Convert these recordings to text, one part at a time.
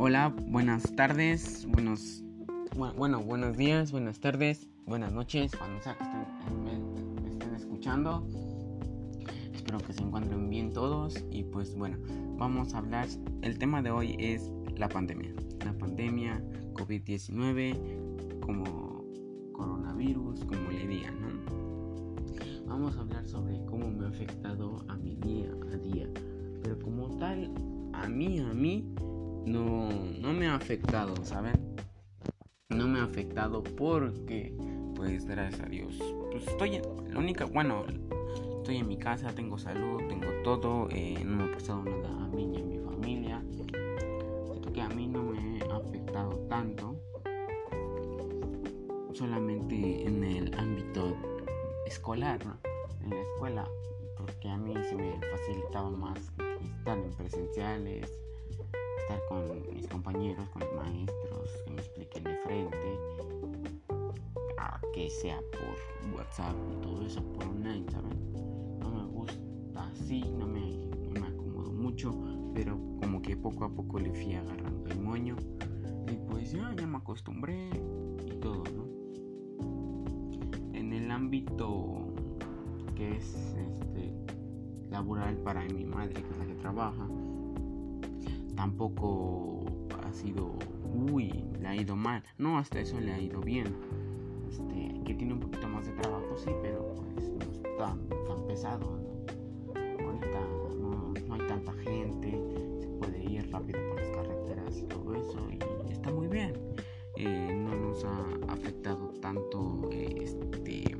Hola, buenas tardes, buenos, bueno, buenos días, buenas tardes, buenas noches, cuando sea que estén, estén escuchando. Espero que se encuentren bien todos y pues bueno, vamos a hablar, el tema de hoy es la pandemia, la pandemia COVID-19 como coronavirus, como le digan, ¿no? Vamos a hablar sobre cómo me ha afectado a mi día a día, pero como tal, a mí, a mí, no, no me ha afectado, ¿saben? No me ha afectado porque, pues gracias a Dios, pues estoy, en, la única, bueno, estoy en mi casa, tengo salud, tengo todo, eh, no me ha pasado nada a mí ni a mi familia. Siento que a mí no me ha afectado tanto, solamente en el ámbito escolar, ¿no? En la escuela, porque a mí se me facilitaba más estar en presenciales con mis compañeros, con los maestros, que me expliquen de frente, a que sea por WhatsApp y todo eso por online, ¿saben? No me gusta así, no me, me acomodo mucho, pero como que poco a poco le fui agarrando el moño y pues ya, ya me acostumbré y todo, ¿no? En el ámbito que es este laboral para mi madre, que es la que trabaja, tampoco ha sido, uy, le ha ido mal. No, hasta eso le ha ido bien. Este, que tiene un poquito más de trabajo, sí, pero pues no es tan, pesado. Ahorita no, no, hay tanta gente, se puede ir rápido por las carreteras y todo eso, y está muy bien. Eh, no nos ha afectado tanto este,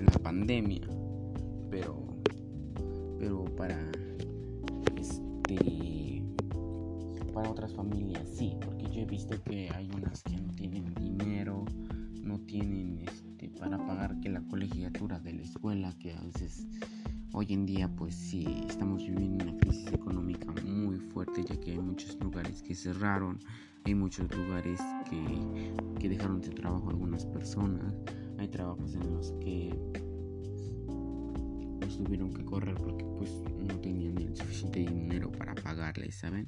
la pandemia, pero, pero para este para otras familias sí, porque yo he visto que hay unas que no tienen dinero, no tienen este, para pagar que la colegiatura de la escuela, que a veces hoy en día pues sí estamos viviendo una crisis económica muy fuerte ya que hay muchos lugares que cerraron, hay muchos lugares que, que dejaron sin trabajo algunas personas, hay trabajos en los que pues tuvieron que correr porque pues no tenían el suficiente dinero para pagarles, ¿saben?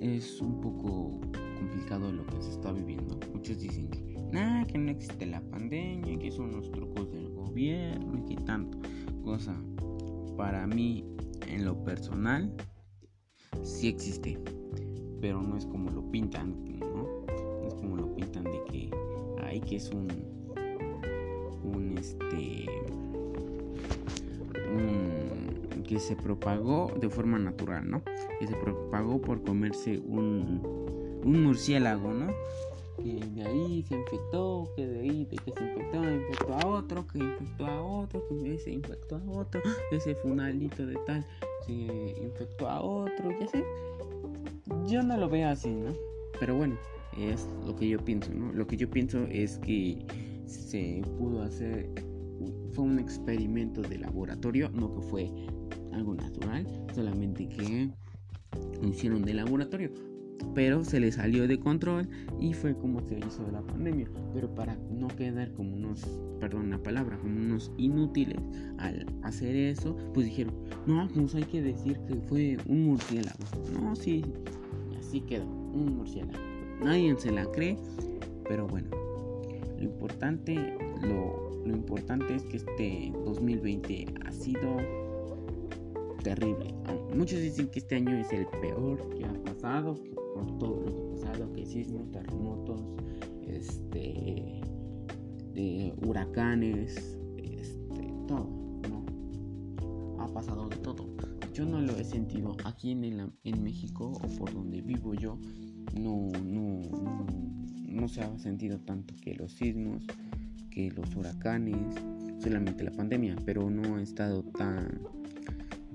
es un poco complicado lo que se está viviendo. Muchos dicen que, nada, que no existe la pandemia, que son los trucos del gobierno y que tanto. Cosa, para mí, en lo personal, sí existe, pero no es como lo pintan, ¿no? No es como lo pintan de que, hay que es un, un este, que se propagó de forma natural, ¿no? que se propagó por comerse un, un murciélago, ¿no? Que de ahí se infectó, que de ahí de que se infectó, infectó a otro, que infectó a otro, que se infectó a otro, ese funalito de tal se infectó a otro, ya sé. Yo no lo veo así, ¿no? Pero bueno, es lo que yo pienso, ¿no? Lo que yo pienso es que se pudo hacer, fue un experimento de laboratorio, no que fue algo natural, solamente que hicieron de laboratorio. Pero se le salió de control y fue como se hizo la pandemia. Pero para no quedar como unos, perdón la palabra, como unos inútiles al hacer eso, pues dijeron, no, pues hay que decir que fue un murciélago. No, sí, así quedó, un murciélago. Nadie se la cree, pero bueno, lo importante, lo, lo importante es que este 2020 ha sido terrible. Muchos dicen que este año es el peor que ha pasado, por todo lo que ha pasado, que sismos, terremotos, este, huracanes, este, todo, ¿no? Ha pasado de todo. Yo no lo he sentido aquí en, México o por donde vivo yo, no, no, no se ha sentido tanto que los sismos, que los huracanes, solamente la pandemia, pero no ha estado tan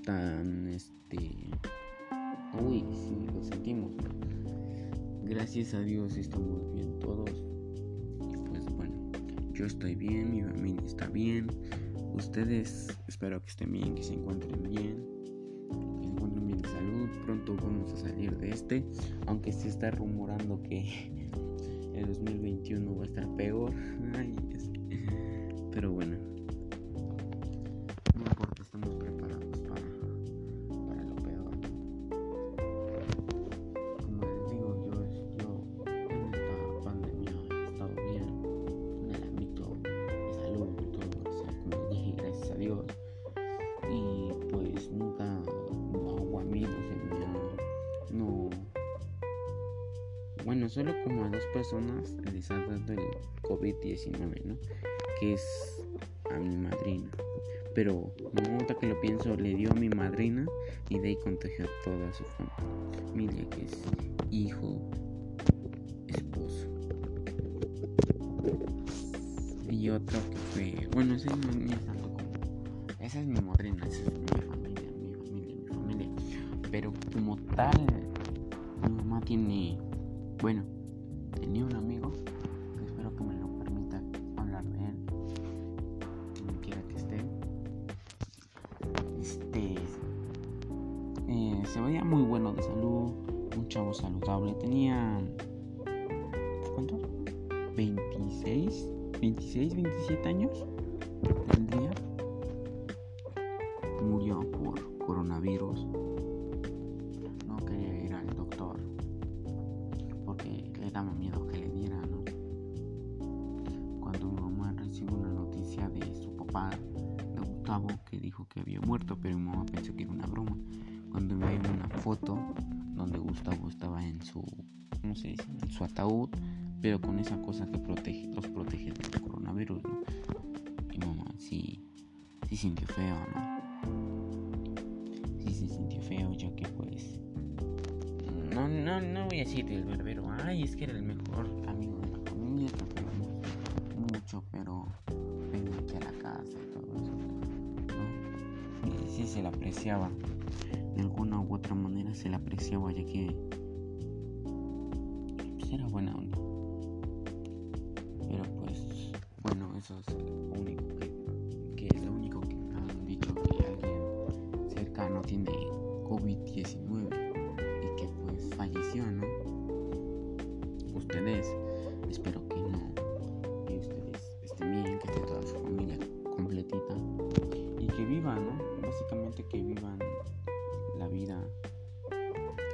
tan este uy sí lo sentimos. Gracias a Dios estamos bien todos. Y pues bueno yo estoy bien mi familia está bien. Ustedes espero que estén bien que se encuentren bien. Que se encuentren bien de salud. Pronto vamos a salir de este. Aunque se está rumorando que el 2021 va a estar peor. Pero bueno no importa estamos preparados solo como a dos personas les ha dado el COVID-19, ¿no? Que es a mi madrina. Pero no, que lo pienso, le dio a mi madrina y de ahí contagió a toda su familia, que es hijo, esposo. Y otro que fue, bueno, ese no es como, esa es mi madrina, esa es mi familia, mi familia, mi familia. Pero como tal, mi mamá tiene, bueno, tenía un amigo espero que me lo permita hablar de él, donde quiera que esté. Este eh, se veía muy bueno de salud, un chavo saludable, tenía ¿cuántos? 26, 26, 27 años tendría. Daba miedo que le diera, ¿no? Cuando mi mamá recibió una noticia de su papá, de Gustavo, que dijo que había muerto, pero mi mamá pensó que era una broma. Cuando me una foto donde Gustavo estaba en su, ¿cómo se dice? En su ataúd, pero con esa cosa que protege, los protege del coronavirus, ¿no? Y mamá sí, sí sintió feo, ¿no? No, no, voy a decir el verbero, ay, es que era el mejor amigo de la familia, mucho, pero venía aquí a la casa y todo eso, ¿no? Y sí se la apreciaba, de alguna u otra manera se la apreciaba, ya que pues, era buena onda. Pero pues, bueno, eso es lo único que, que es lo único que han dicho que alguien cercano tiene COVID-19 falleció, ¿no? Ustedes, espero que no, que ustedes estén bien, que esté toda su familia completita y que vivan, ¿no? Básicamente que vivan la vida,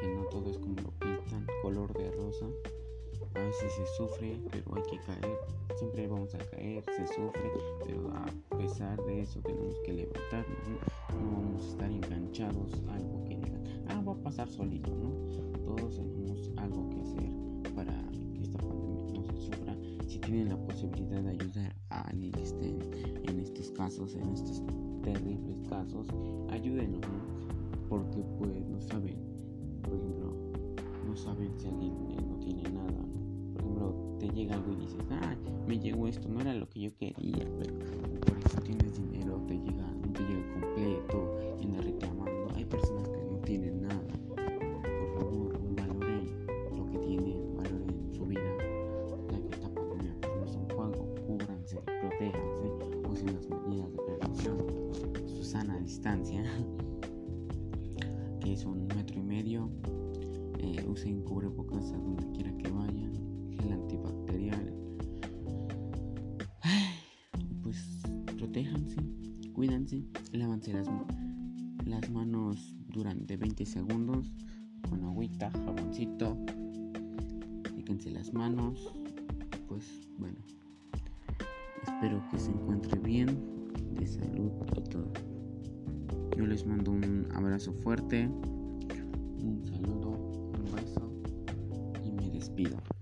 que no todo es como lo pintan, color de rosa. A veces se sufre, pero hay que caer. Siempre vamos a caer, se sufre, pero a pesar de eso tenemos que levantarnos. No, no vamos a estar enganchados pasar solito, ¿no? todos tenemos algo que hacer para que esta pandemia no se sufra. Si tienen la posibilidad de ayudar a alguien que esté en estos casos, en estos terribles casos, ayúdenos, Porque pues no saben, por ejemplo, no saben si alguien eh, no tiene nada, Por ejemplo, te llega algo y dices, ah, me llegó esto, no era lo que yo quería, pero por eso tienes dinero, no te llega usen cubrebocas a donde quiera que vayan, gel antibacterial. pues protéjanse, cuídense, lávanse las, manos durante 20 segundos con agüita, jaboncito. Fíjense las manos. Pues bueno, espero que se encuentre bien de salud a todo. Yo les mando un abrazo fuerte, un saludo, despido.